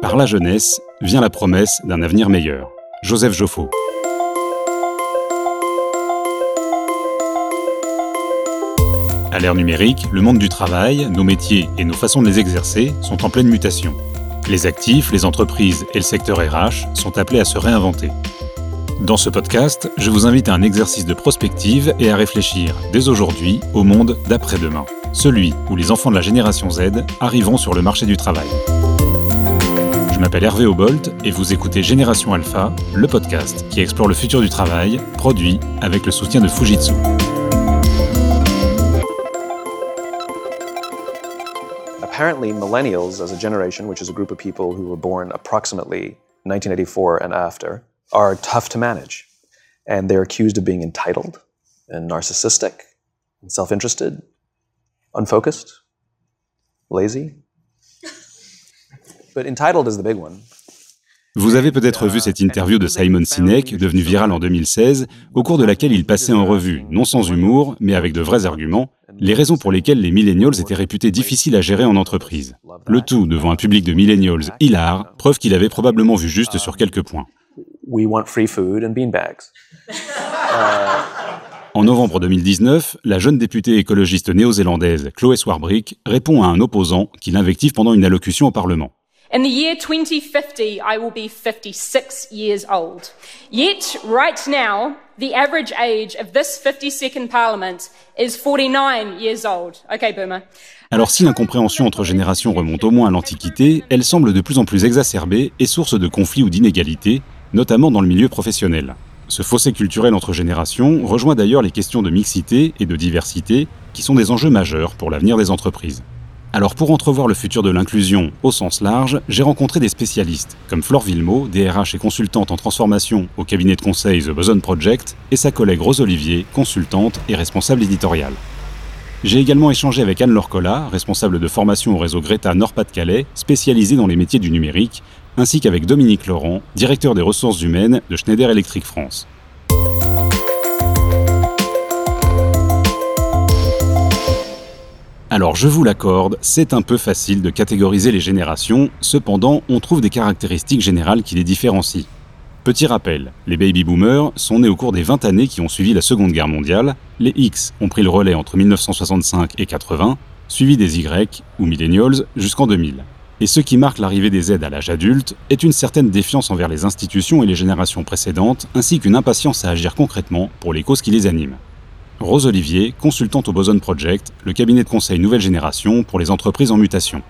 Par la jeunesse vient la promesse d'un avenir meilleur. Joseph Joffo. À l'ère numérique, le monde du travail, nos métiers et nos façons de les exercer sont en pleine mutation. Les actifs, les entreprises et le secteur RH sont appelés à se réinventer. Dans ce podcast, je vous invite à un exercice de prospective et à réfléchir dès aujourd'hui au monde d'après-demain, celui où les enfants de la génération Z arriveront sur le marché du travail. Je m'appelle Hervé Obolt et vous écoutez Génération Alpha, le podcast qui explore le futur du travail, produit avec le soutien de Fujitsu. Apparently, millennials, as a generation, which is a group of people who were born approximately 1984 and after, are tough to manage. And they're accused of being entitled and narcissistic and self interested, unfocused, lazy. But entitled is the big one. Vous avez peut-être vu cette interview de Simon Sinek, devenue virale en 2016, au cours de laquelle il passait en revue, non sans humour, mais avec de vrais arguments, les raisons pour lesquelles les millennials étaient réputés difficiles à gérer en entreprise. Le tout devant un public de millennials hilar, preuve qu'il avait probablement vu juste sur quelques points. En novembre 2019, la jeune députée écologiste néo-zélandaise Chloé Swarbrick répond à un opposant qui l'invective pendant une allocution au Parlement. In the year 2050, I will be 56 years old. Yet, right now, the average age of this 52nd Parliament is 49 years old. Okay, boomer. Alors si l'incompréhension entre générations remonte au moins à l'Antiquité, elle semble de plus en plus exacerbée et source de conflits ou d'inégalités, notamment dans le milieu professionnel. Ce fossé culturel entre générations rejoint d'ailleurs les questions de mixité et de diversité, qui sont des enjeux majeurs pour l'avenir des entreprises. Alors pour entrevoir le futur de l'inclusion au sens large, j'ai rencontré des spécialistes, comme Flore Villemot, DRH et consultante en transformation au cabinet de conseil The Boson Project, et sa collègue Rose Olivier, consultante et responsable éditoriale. J'ai également échangé avec Anne Lorcola, responsable de formation au réseau Greta Nord-Pas-de-Calais, spécialisée dans les métiers du numérique, ainsi qu'avec Dominique Laurent, directeur des ressources humaines de Schneider Electric France. Alors je vous l'accorde, c'est un peu facile de catégoriser les générations, cependant on trouve des caractéristiques générales qui les différencient. Petit rappel, les baby boomers sont nés au cours des 20 années qui ont suivi la Seconde Guerre mondiale, les X ont pris le relais entre 1965 et 80, suivi des Y, ou millennials, jusqu'en 2000. Et ce qui marque l'arrivée des Z à l'âge adulte est une certaine défiance envers les institutions et les générations précédentes, ainsi qu'une impatience à agir concrètement pour les causes qui les animent. Rose Olivier, consultante au Boson Project, le cabinet de conseil nouvelle génération pour les entreprises en mutation.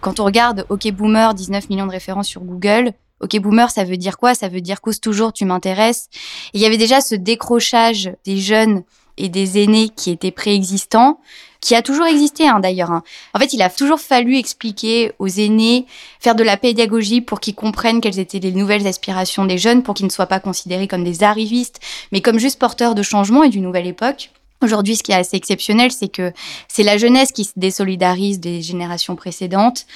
Quand on regarde OK Boomer, 19 millions de références sur Google, OK Boomer, ça veut dire quoi? Ça veut dire cause toujours, tu m'intéresses. Il y avait déjà ce décrochage des jeunes et des aînés qui étaient préexistants, qui a toujours existé hein, d'ailleurs. Hein. En fait, il a toujours fallu expliquer aux aînés, faire de la pédagogie pour qu'ils comprennent quelles étaient les nouvelles aspirations des jeunes, pour qu'ils ne soient pas considérés comme des arrivistes, mais comme juste porteurs de changement et d'une nouvelle époque. Aujourd'hui, ce qui est assez exceptionnel, c'est que c'est la jeunesse qui se désolidarise des générations précédentes.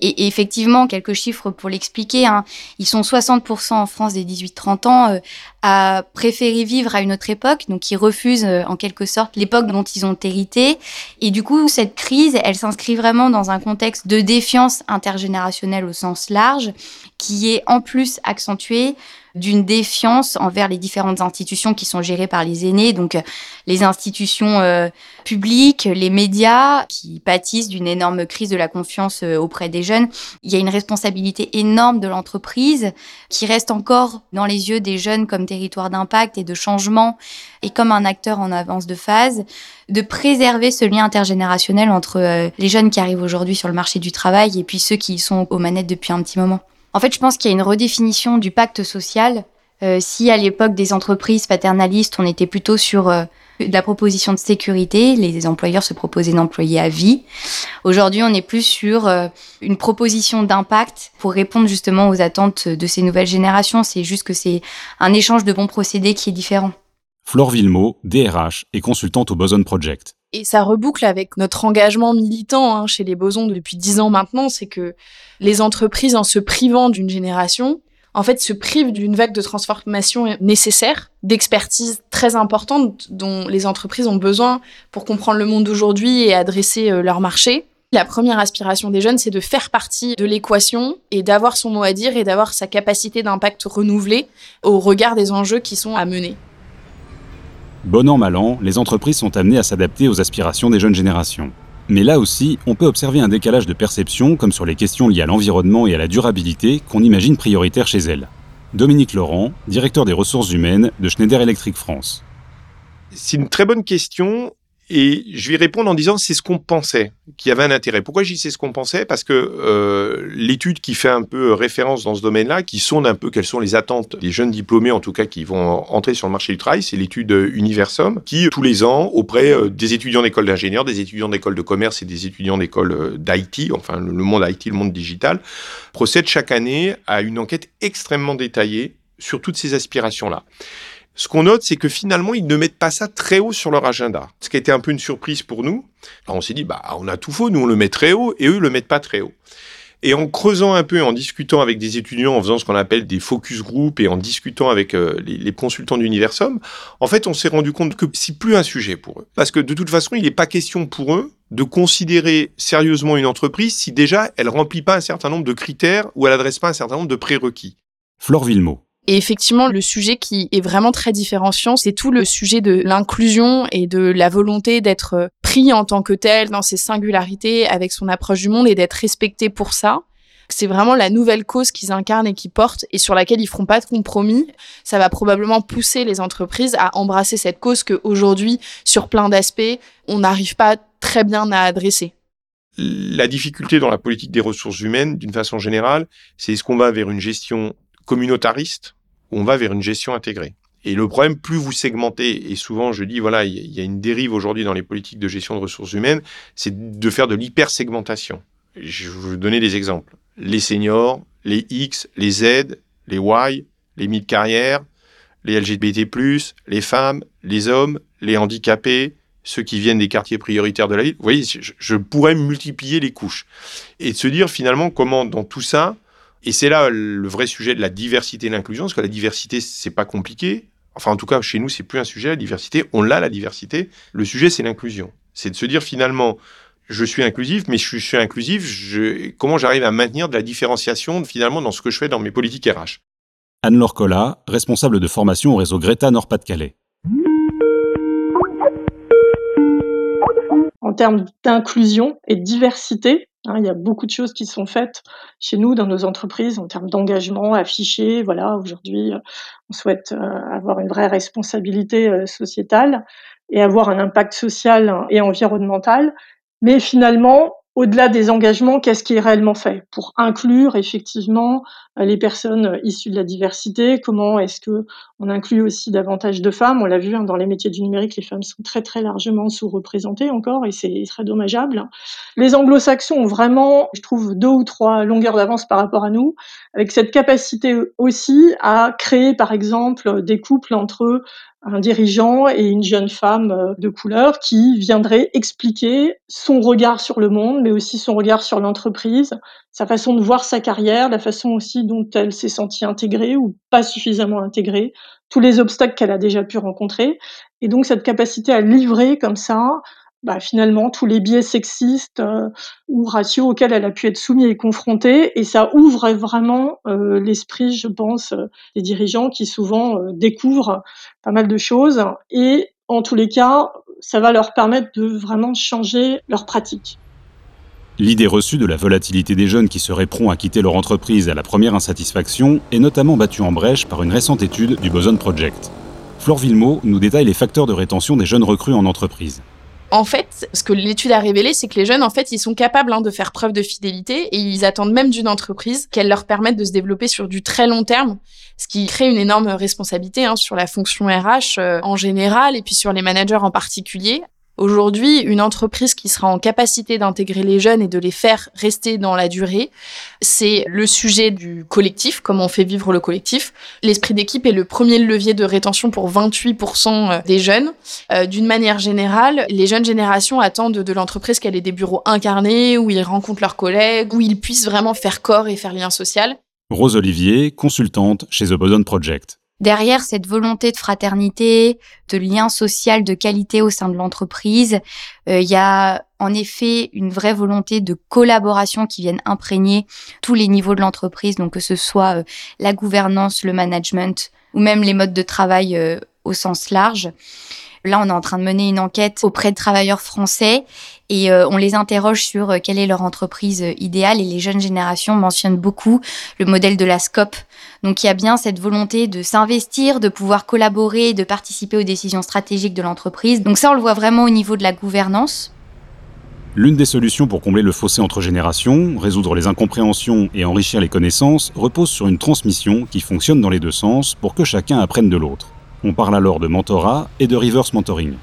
Et, effectivement, quelques chiffres pour l'expliquer. Hein. Ils sont 60% en France des 18-30 ans euh, à préférer vivre à une autre époque, donc ils refusent euh, en quelque sorte l'époque dont ils ont hérité. Et du coup, cette crise, elle s'inscrit vraiment dans un contexte de défiance intergénérationnelle au sens large, qui est en plus accentuée d'une défiance envers les différentes institutions qui sont gérées par les aînés, donc euh, les institutions euh, publiques, les médias qui pâtissent d'une énorme crise de la confiance euh, auprès des jeunes. Il y a une responsabilité énorme de l'entreprise qui reste encore dans les yeux des jeunes comme territoire d'impact et de changement et comme un acteur en avance de phase, de préserver ce lien intergénérationnel entre les jeunes qui arrivent aujourd'hui sur le marché du travail et puis ceux qui sont aux manettes depuis un petit moment. En fait, je pense qu'il y a une redéfinition du pacte social. Euh, si à l'époque des entreprises paternalistes, on était plutôt sur euh, la proposition de sécurité, les employeurs se proposaient d'employer à vie. Aujourd'hui, on est plus sur euh, une proposition d'impact pour répondre justement aux attentes de ces nouvelles générations. C'est juste que c'est un échange de bons procédés qui est différent. Flore Villemot, DRH et consultante au Boson Project. Et ça reboucle avec notre engagement militant hein, chez les Bosons depuis dix ans maintenant, c'est que les entreprises, en se privant d'une génération, en fait, se privent d'une vague de transformation nécessaire, d'expertise très importante dont les entreprises ont besoin pour comprendre le monde d'aujourd'hui et adresser euh, leur marché. La première aspiration des jeunes, c'est de faire partie de l'équation et d'avoir son mot à dire et d'avoir sa capacité d'impact renouvelée au regard des enjeux qui sont à mener. Bon an, mal an, les entreprises sont amenées à s'adapter aux aspirations des jeunes générations. Mais là aussi, on peut observer un décalage de perception, comme sur les questions liées à l'environnement et à la durabilité, qu'on imagine prioritaires chez elles. Dominique Laurent, directeur des ressources humaines de Schneider Electric France. C'est une très bonne question et je vais répondre en disant c'est ce qu'on pensait qui avait un intérêt. Pourquoi je dis c'est ce qu'on pensait? Parce que euh, l'étude qui fait un peu référence dans ce domaine-là, qui sonde un peu quelles sont les attentes des jeunes diplômés, en tout cas qui vont entrer sur le marché du travail, c'est l'étude Universum, qui tous les ans, auprès euh, des étudiants d'école d'ingénieurs, des étudiants d'école de commerce et des étudiants d'école euh, d'IT, enfin le monde IT, le monde digital, procède chaque année à une enquête extrêmement détaillée sur toutes ces aspirations-là. Ce qu'on note, c'est que finalement, ils ne mettent pas ça très haut sur leur agenda. Ce qui a été un peu une surprise pour nous. Alors on s'est dit, bah, on a tout faux, nous on le met très haut, et eux, ils le mettent pas très haut. Et en creusant un peu, en discutant avec des étudiants, en faisant ce qu'on appelle des focus group et en discutant avec euh, les, consultants d'Universum, en fait, on s'est rendu compte que c'est plus un sujet pour eux. Parce que de toute façon, il n'est pas question pour eux de considérer sérieusement une entreprise si déjà elle remplit pas un certain nombre de critères ou elle adresse pas un certain nombre de prérequis. Flore Villemot. Et effectivement, le sujet qui est vraiment très différenciant, c'est tout le sujet de l'inclusion et de la volonté d'être pris en tant que tel dans ses singularités avec son approche du monde et d'être respecté pour ça. C'est vraiment la nouvelle cause qu'ils incarnent et qu'ils portent et sur laquelle ils feront pas de compromis. Ça va probablement pousser les entreprises à embrasser cette cause que aujourd'hui, sur plein d'aspects, on n'arrive pas très bien à adresser. La difficulté dans la politique des ressources humaines, d'une façon générale, c'est est-ce qu'on va vers une gestion communautariste on va vers une gestion intégrée. Et le problème, plus vous segmentez, et souvent je dis, voilà, il y a une dérive aujourd'hui dans les politiques de gestion de ressources humaines, c'est de faire de l'hypersegmentation. Je vais vous donner des exemples. Les seniors, les X, les Z, les Y, les mid-carrières, les LGBT+, les femmes, les hommes, les handicapés, ceux qui viennent des quartiers prioritaires de la ville. Vous voyez, je pourrais multiplier les couches. Et de se dire finalement comment dans tout ça, et c'est là le vrai sujet de la diversité et l'inclusion, parce que la diversité, c'est pas compliqué. Enfin, en tout cas, chez nous, c'est plus un sujet, la diversité. On l'a, la diversité. Le sujet, c'est l'inclusion. C'est de se dire finalement, je suis inclusif, mais je suis, inclusif, je, comment j'arrive à maintenir de la différenciation finalement dans ce que je fais dans mes politiques RH. Anne-Laure Collat, responsable de formation au réseau Greta Nord-Pas-de-Calais. En termes d'inclusion et de diversité, Hein, il y a beaucoup de choses qui sont faites chez nous dans nos entreprises en termes d'engagement affiché. Voilà, aujourd'hui, euh, on souhaite euh, avoir une vraie responsabilité euh, sociétale et avoir un impact social et environnemental. Mais finalement, au-delà des engagements, qu'est-ce qui est réellement fait pour inclure effectivement euh, les personnes issues de la diversité? Comment est-ce que on inclut aussi davantage de femmes? On l'a vu hein, dans les métiers du numérique, les femmes sont très très largement sous-représentées encore, et c'est très dommageable. Les Anglo-Saxons ont vraiment, je trouve, deux ou trois longueurs d'avance par rapport à nous, avec cette capacité aussi à créer, par exemple, des couples entre un dirigeant et une jeune femme euh, de couleur qui viendrait expliquer son regard sur le monde, mais aussi son regard sur l'entreprise, sa façon de voir sa carrière, la façon aussi dont elle s'est sentie intégrée ou pas suffisamment intégrée, tous les obstacles qu'elle a déjà pu rencontrer. Et donc cette capacité à livrer comme ça bah, finalement tous les biais sexistes euh, ou raciaux auxquels elle a pu être soumise et confrontée. Et ça ouvre vraiment euh, l'esprit, je pense, euh, des dirigeants qui souvent découvrent pas mal de choses. Et en tous les cas, ça va leur permettre de vraiment changer leurs pratiques. L'idée reçue de la volatilité des jeunes qui seraient prompts à quitter leur entreprise à la première insatisfaction est notamment battue en brèche par une récente étude du Boson Project. Flore Villemot nous détaille les facteurs de rétention des jeunes recrues en entreprise. En fait, ce que l'étude a révélé, c'est que les jeunes, en fait, ils sont capables hein, de faire preuve de fidélité et ils attendent même d'une entreprise qu'elle leur permette de se développer sur du très long terme, ce qui crée une énorme responsabilité hein, sur la fonction RH euh, en général et puis sur les managers en particulier, Aujourd'hui, une entreprise qui sera en capacité d'intégrer les jeunes et de les faire rester dans la durée, c'est le sujet du collectif, comment on fait vivre le collectif. L'esprit d'équipe est le premier levier de rétention pour 28% euh, des jeunes. Euh, d'une manière générale, les jeunes générations attendent de l'entreprise qu'elle ait des bureaux incarnés, où ils rencontrent leurs collègues, où ils puissent vraiment faire corps et faire lien social. Rose Olivier, consultante chez The Boson Project. Derrière cette volonté de fraternité, de lien social de qualité au sein de l'entreprise, euh, il y a en effet une vraie volonté de collaboration qui vienne imprégner tous les niveaux de l'entreprise, donc que ce soit euh, la gouvernance, le management ou même les modes de travail euh, au sens large. Là, on est en train de mener une enquête auprès de travailleurs français et euh, on les interroge sur quelle est leur entreprise idéale et les jeunes générations mentionnent beaucoup le modèle de la SCOP. Donc il y a bien cette volonté de s'investir, de pouvoir collaborer, de participer aux décisions stratégiques de l'entreprise. Donc ça, on le voit vraiment au niveau de la gouvernance. L'une des solutions pour combler le fossé entre générations, résoudre les incompréhensions et enrichir les connaissances repose sur une transmission qui fonctionne dans les deux sens pour que chacun apprenne de l'autre. On parle alors de mentorat et de reverse mentoring.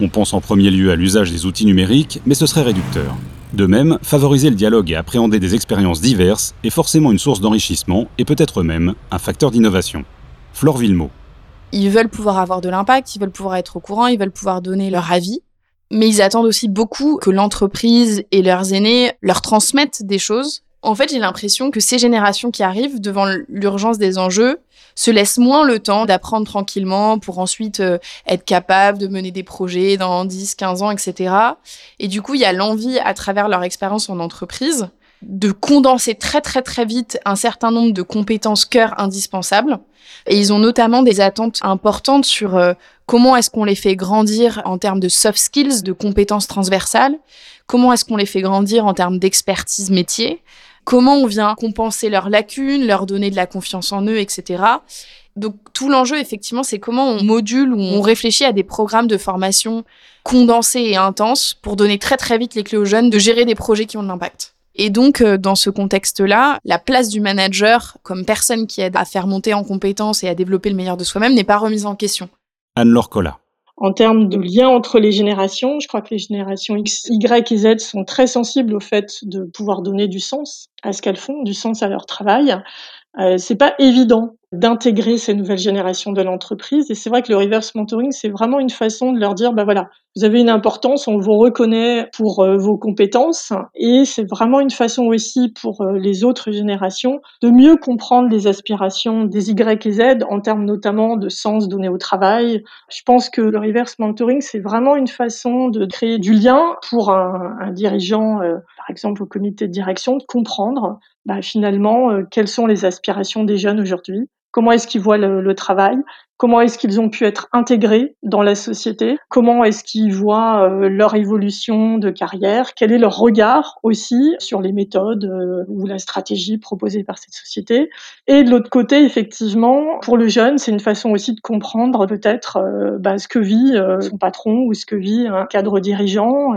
On pense en premier lieu à l'usage des outils numériques, mais ce serait réducteur. De même, favoriser le dialogue et appréhender des expériences diverses est forcément une source d'enrichissement et peut-être même un facteur d'innovation. Flore Villemot. Ils veulent pouvoir avoir de l'impact, ils veulent pouvoir être au courant, ils veulent pouvoir donner leur avis mais ils attendent aussi beaucoup que l'entreprise et leurs aînés leur transmettent des choses. En fait, j'ai l'impression que ces générations qui arrivent devant l'urgence des enjeux se laissent moins le temps d'apprendre tranquillement pour ensuite euh, être capable de mener des projets dans 10, 15 ans, etc. Et du coup, il y a l'envie, à travers leur expérience en entreprise, de condenser très très très vite un certain nombre de compétences cœur indispensables. Et ils ont notamment des attentes importantes sur euh, comment est-ce qu'on les fait grandir en termes de soft skills, de compétences transversales, comment est-ce qu'on les fait grandir en termes d'expertise métier, comment on vient compenser leurs lacunes, leur donner de la confiance en eux, etc. Donc tout l'enjeu, effectivement, c'est comment on module ou on réfléchit à des programmes de formation condensés et intenses pour donner très très vite les clés aux jeunes de gérer des projets qui ont de l'impact. Et donc, euh, dans ce contexte-là, la place du manager comme personne qui aide à faire monter en compétences et à développer le meilleur de soi-même n'est pas remise en question. Anne-Laure Collat. En termes de lien entre les générations, je crois que les générations X, Y et Z sont très sensibles au fait de pouvoir donner du sens à ce qu'elles font, du sens à leur travail. Euh, c'est pas évident d'intégrer ces nouvelles générations de l'entreprise. Et c'est vrai que le reverse mentoring, c'est vraiment une façon de leur dire, bah voilà, vous avez une importance, on vous reconnaît pour euh, vos compétences. Et c'est vraiment une façon aussi pour euh, les autres générations de mieux comprendre les aspirations des Y et Z en termes notamment de sens donné au travail. Je pense que le reverse mentoring, c'est vraiment une façon de créer du lien pour un, dirigeant, euh, par exemple au comité de direction, de comprendre bah, finalement quelles sont les aspirations des jeunes aujourd'hui Comment est-ce qu'ils voient le, travail Comment est-ce qu'ils ont pu être intégrés dans la société? Comment est-ce qu'ils voient euh, leur évolution de carrière? Quel est leur regard aussi sur les méthodes euh, ou la stratégie proposée par cette société? Et de l'autre côté, effectivement, pour le jeune, c'est une façon aussi de comprendre peut-être euh, bah, ce que vit son patron ou ce que vit un cadre dirigeant.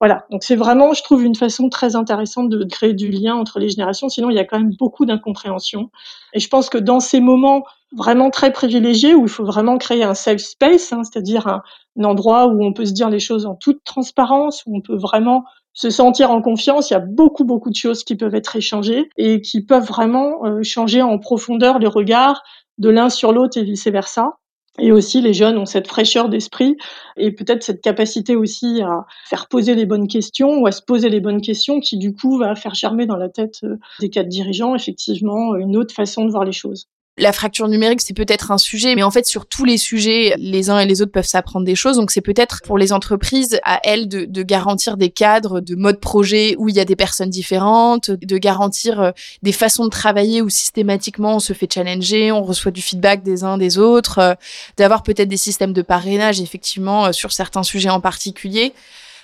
Voilà, donc c'est vraiment, je trouve, une façon très intéressante de créer du lien entre les générations. Sinon, il y a quand même beaucoup d'incompréhension. Et je pense que dans ces moments vraiment très privilégiés où il faut vraiment créer un safe space, hein, c'est-à-dire un, endroit où on peut se dire les choses en toute transparence, où on peut vraiment se sentir en confiance. Il y a beaucoup, beaucoup de choses qui peuvent être échangées et qui peuvent vraiment euh, changer en profondeur les regards de l'un sur l'autre et vice-versa. Et aussi, les jeunes ont cette fraîcheur d'esprit et peut-être cette capacité aussi à faire poser les bonnes questions ou à se poser les bonnes questions qui, du coup, va faire germer dans la tête euh, des cadres dirigeants, effectivement, une autre façon de voir les choses. La fracture numérique, c'est peut-être un sujet, mais en fait, sur tous les sujets, les uns et les autres peuvent s'apprendre des choses. Donc, c'est peut-être pour les entreprises à elles de, de, garantir des cadres de mode projet où il y a des personnes différentes, de garantir euh, des façons de travailler où systématiquement on se fait challenger, on reçoit du feedback des uns des autres, euh, d'avoir peut-être des systèmes de parrainage, effectivement, euh, sur certains sujets en particulier.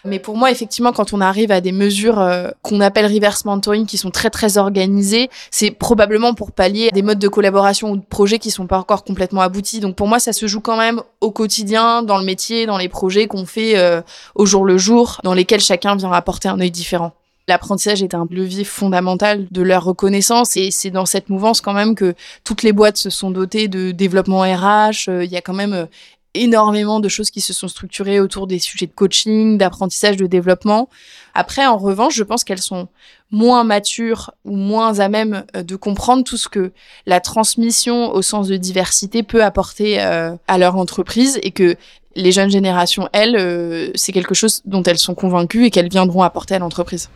Mais pour moi, effectivement, quand on arrive à des mesures euh, qu'on appelle reverse mentoring qui sont très très organisées, c'est probablement pour pallier des modes de collaboration ou de projets qui sont pas encore complètement aboutis. Donc pour moi, ça se joue quand même au quotidien, dans le métier, dans les projets qu'on fait euh, au jour le jour, dans lesquels chacun vient apporter un œil différent. L'apprentissage est un levier fondamental de leur reconnaissance et c'est dans cette mouvance quand même que toutes les boîtes se sont dotées de développement RH. Euh, il y a quand même énormément de choses qui se sont structurées autour des sujets de coaching, d'apprentissage, de développement. Après, en revanche, je pense qu'elles sont moins matures ou moins à même euh, de comprendre tout ce que la transmission au sens de diversité peut apporter euh, à leur entreprise et que les jeunes générations, elles, euh, c'est quelque chose dont elles sont convaincues et qu'elles viendront apporter à l'entreprise.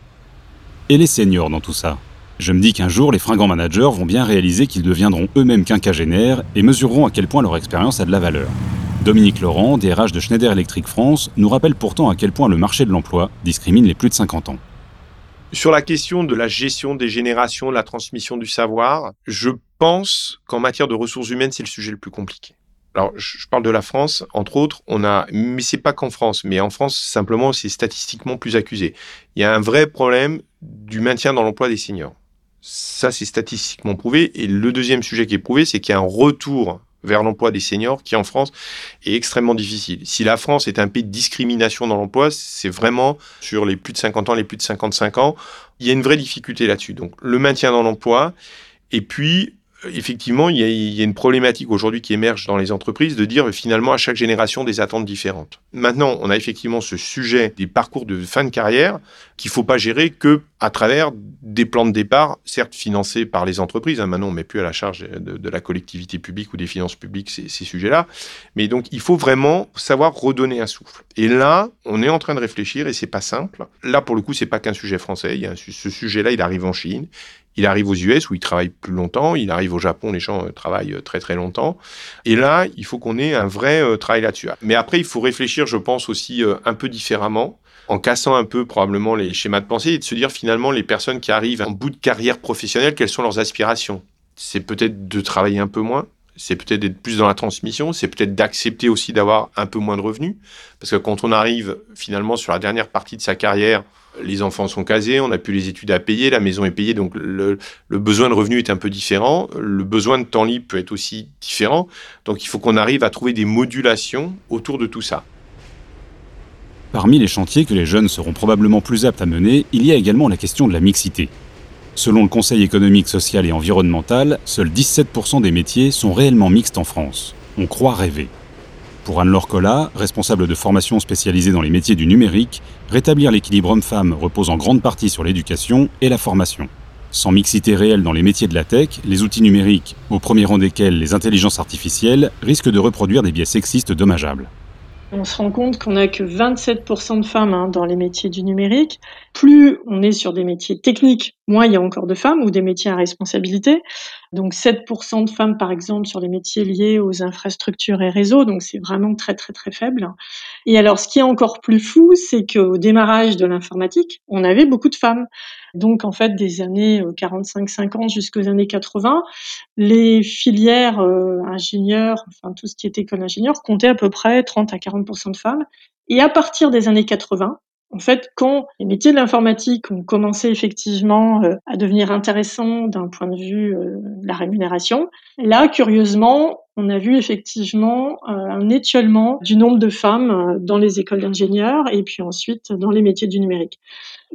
Et les seniors dans tout ça? Je me dis qu'un jour, les fringants managers vont bien réaliser qu'ils deviendront eux-mêmes quinquagénaires et mesureront à quel point leur expérience a de la valeur. Dominique Laurent, DRH de Schneider Electric France, nous rappelle pourtant à quel point le marché de l'emploi discrimine les plus de 50 ans. Sur la question de la gestion des générations, de la transmission du savoir, je pense qu'en matière de ressources humaines, c'est le sujet le plus compliqué. Alors, je parle de la France, entre autres, on a, mais c'est pas qu'en France, mais en France, simplement, c'est statistiquement plus accusé. Il y a un vrai problème du maintien dans l'emploi des seniors. Ça, c'est statistiquement prouvé. Et le deuxième sujet qui est prouvé, c'est qu'il y a un retour vers l'emploi des seniors qui en France est extrêmement difficile. Si la France est un pays de discrimination dans l'emploi, c'est vraiment sur les plus de 50 ans, les plus de 55 ans, il y a une vraie difficulté là-dessus. Donc le maintien dans l'emploi et puis effectivement, il y, a, une problématique aujourd'hui qui émerge dans les entreprises de dire finalement à chaque génération des attentes différentes. Maintenant, on a effectivement ce sujet des parcours de fin de carrière qu'il faut pas gérer que à travers des plans de départ, certes financés par les entreprises. Hein, maintenant, on met plus à la charge de, la collectivité publique ou des finances publiques ces, ces sujets-là. Mais donc, il faut vraiment savoir redonner un souffle. Et là, on est en train de réfléchir et c'est pas simple. Là, pour le coup, c'est pas qu'un sujet français. Ce sujet-là, il arrive en Chine. Il arrive aux US où il travaille plus longtemps. Il arrive au Japon, les gens euh, travaillent euh, très très longtemps. Et là, il faut qu'on ait un vrai euh, travail là-dessus. Mais après, il faut réfléchir, je pense aussi un peu différemment, en cassant un peu probablement les schémas de pensée et de se dire finalement les personnes qui arrivent en bout de carrière professionnelle, quelles sont leurs aspirations? C'est peut-être de travailler un peu moins, c'est peut-être d'être plus dans la transmission, c'est peut-être d'accepter aussi d'avoir un peu moins de revenus. Parce que quand on arrive finalement sur la dernière partie de sa carrière, les enfants sont casés, on n'a plus les études à payer, la maison est payée, donc le, besoin de revenus est un peu différent, le besoin de temps libre peut être aussi différent, donc il faut qu'on arrive à trouver des modulations autour de tout ça. Parmi les chantiers que les jeunes seront probablement plus aptes à mener, il y a également la question de la mixité. Selon le Conseil économique, social et environnemental, seuls 17% des métiers sont réellement mixtes en France. On croit rêver. Pour Anne-Laure Collat, responsable de formation spécialisée dans les métiers du numérique, rétablir l'équilibre homme-femme repose en grande partie sur l'éducation et la formation. Sans mixité réelle dans les métiers de la tech, les outils numériques, au premier rang desquels les intelligences artificielles, risquent de reproduire des biais sexistes dommageables. On se rend compte qu'on n'a que 27% de femmes hein, dans les métiers du numérique. Plus on est sur des métiers techniques, moins il y a encore de femmes ou des métiers à responsabilité. Donc 7% de femmes, par exemple, sur les métiers liés aux infrastructures et réseaux. Donc c'est vraiment très, très, très faible. Et alors, ce qui est encore plus fou, c'est qu'au démarrage de l'informatique, on avait beaucoup de femmes. Donc, en fait, des années 45-50 euh, jusqu'aux années 80, les filières euh, ingénieurs, enfin tout ce qui était école ingénieur, comptaient à peu près 30 à 40% de femmes. Et à partir des années 80, en fait, quand les métiers de l'informatique ont commencé effectivement euh, à devenir intéressants d'un point de vue de la rémunération, là, curieusement, on a vu effectivement un étiolement du nombre de femmes dans les écoles d'ingénieurs et puis ensuite dans les métiers du numérique.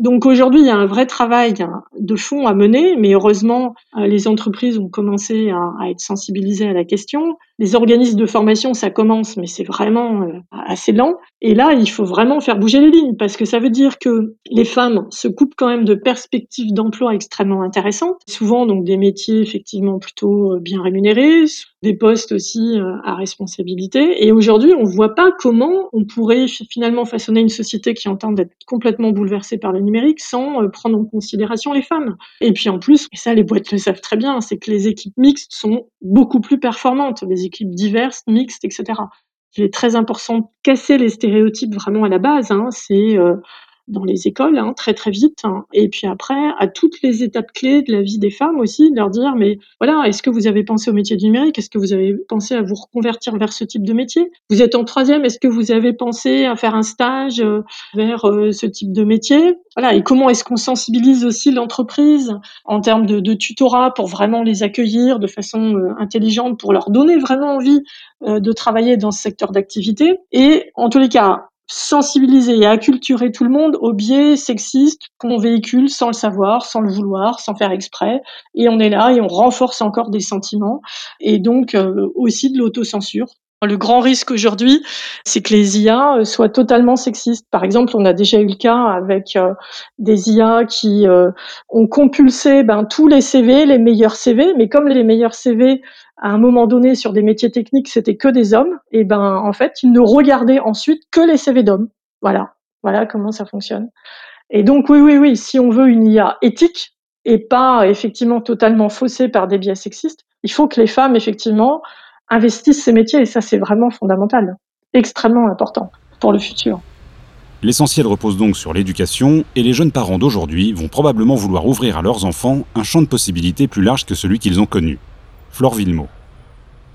Donc aujourd'hui, il y a un vrai travail de fond à mener, mais heureusement, euh, les entreprises ont commencé à, être sensibilisées à la question. Les organismes de formation, ça commence, mais c'est vraiment euh, assez lent. Et là, il faut vraiment faire bouger les lignes, parce que ça veut dire que les femmes se coupent quand même de perspectives d'emploi extrêmement intéressantes, souvent donc des métiers effectivement plutôt euh, bien rémunérés, des postes aussi à responsabilité. Et aujourd'hui, on ne voit pas comment on pourrait finalement façonner une société qui entend d'être complètement bouleversée par le sans euh, prendre en considération les femmes. Et puis en plus, et ça les boîtes le savent très bien, c'est que les équipes mixtes sont beaucoup plus performantes, les équipes diverses, mixtes, etc. Il est très important de casser les stéréotypes vraiment à la base. Hein. C'est euh, dans les écoles hein, très très vite. Hein. Et puis après, à toutes les étapes clés de la vie des femmes aussi, de leur dire, mais voilà, est-ce que vous avez pensé au métier du numérique? Est-ce que vous avez pensé à vous reconvertir vers ce type de métier? Vous êtes en troisième, est-ce que vous avez pensé à faire un stage euh, vers euh, ce type de métier? Voilà, et comment est-ce qu'on sensibilise aussi l'entreprise en termes de, tutorat pour vraiment les accueillir de façon euh, intelligente, pour leur donner vraiment envie de travailler dans ce secteur d'activité? Et en tous les cas, sensibiliser et acculturer tout le monde aux biais sexistes qu'on véhicule sans le savoir, sans le vouloir, sans faire exprès. Et on est là et on renforce encore des sentiments et donc euh, aussi de l'autocensure. Le grand risque aujourd'hui, c'est que les IA euh, soient totalement sexistes. Par exemple, on a déjà eu le cas avec euh, des IA qui ont compulsé ben, tous les CV, les meilleurs CV, mais comme les meilleurs CV à un moment donné sur des métiers techniques, c'était que des hommes, et ben en fait, ils ne regardaient ensuite que les CV d'hommes. Voilà, voilà comment ça fonctionne. Et donc oui, oui, oui, si on veut une IA éthique et pas effectivement totalement faussée par des biais sexistes, il faut que les femmes effectivement investissent ces métiers et ça c'est vraiment fondamental. extrêmement important pour le futur. L'essentiel repose donc sur l'éducation, et les jeunes parents d'aujourd'hui vont probablement vouloir ouvrir à leurs enfants un champ de possibilités plus large que celui qu'ils ont connu. Flore Villemot.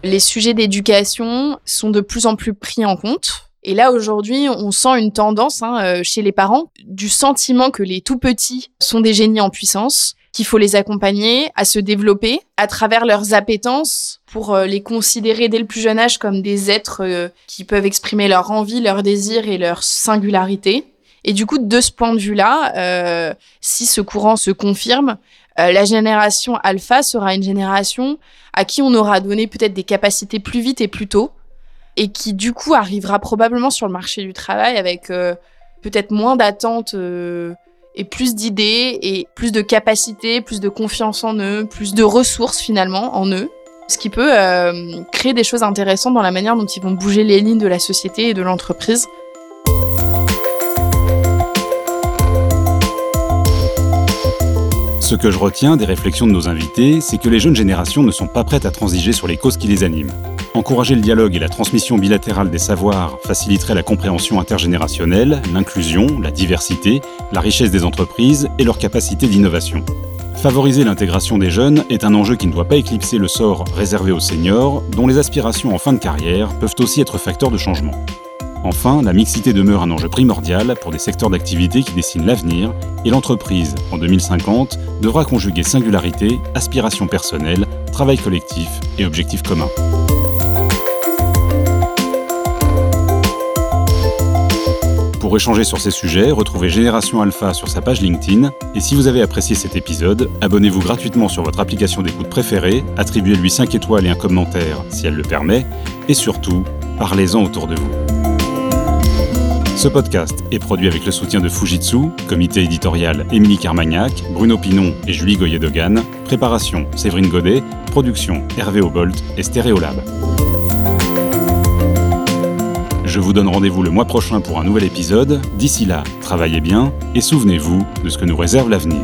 Les sujets d'éducation sont de plus en plus pris en compte. Et là, aujourd'hui, on sent une tendance hein, euh, chez les parents du sentiment que les tout petits sont des génies en puissance, qu'il faut les accompagner à se développer à travers leurs appétences pour euh, les considérer dès le plus jeune âge comme des êtres euh, qui peuvent exprimer leur envie, leurs désirs et leur singularité. Et du coup, de ce point de vue-là, si ce courant se confirme, la génération alpha sera une génération à qui on aura donné peut-être des capacités plus vite et plus tôt, et qui du coup arrivera probablement sur le marché du travail avec euh, peut-être moins d'attentes euh, et plus d'idées et plus de capacités, plus de confiance en eux, plus de ressources finalement en eux, ce qui peut euh, créer des choses intéressantes dans la manière dont ils vont bouger les lignes de la société et de l'entreprise. Ce que je retiens des réflexions de nos invités, c'est que les jeunes générations ne sont pas prêtes à transiger sur les causes qui les animent. Encourager le dialogue et la transmission bilatérale des savoirs faciliterait la compréhension intergénérationnelle, l'inclusion, la diversité, la richesse des entreprises et leur capacité d'innovation. Favoriser l'intégration des jeunes est un enjeu qui ne doit pas éclipser le sort réservé aux seniors, dont les aspirations en fin de carrière peuvent aussi être facteurs de changement. Enfin, la mixité demeure un enjeu primordial pour des secteurs d'activité qui dessinent l'avenir et l'entreprise, en 2050, devra conjuguer singularité, aspiration personnelle, travail collectif et objectifs communs. Pour échanger sur ces sujets, retrouvez Génération Alpha sur sa page LinkedIn. Et si vous avez apprécié cet épisode, abonnez-vous gratuitement sur votre application d'écoute préférée, attribuez-lui 5 étoiles et un commentaire si elle le permet, et surtout, parlez-en autour de vous. Ce podcast est produit avec le soutien de Fujitsu, comité éditorial Émilie Carmagnac, Bruno Pinon et Julie Goyer-Dogan, préparation Séverine Godet, production Hervé Obolt et Stéréolab. Je vous donne rendez-vous le mois prochain pour un nouvel épisode. D'ici là, travaillez bien et souvenez-vous de ce que nous réserve l'avenir.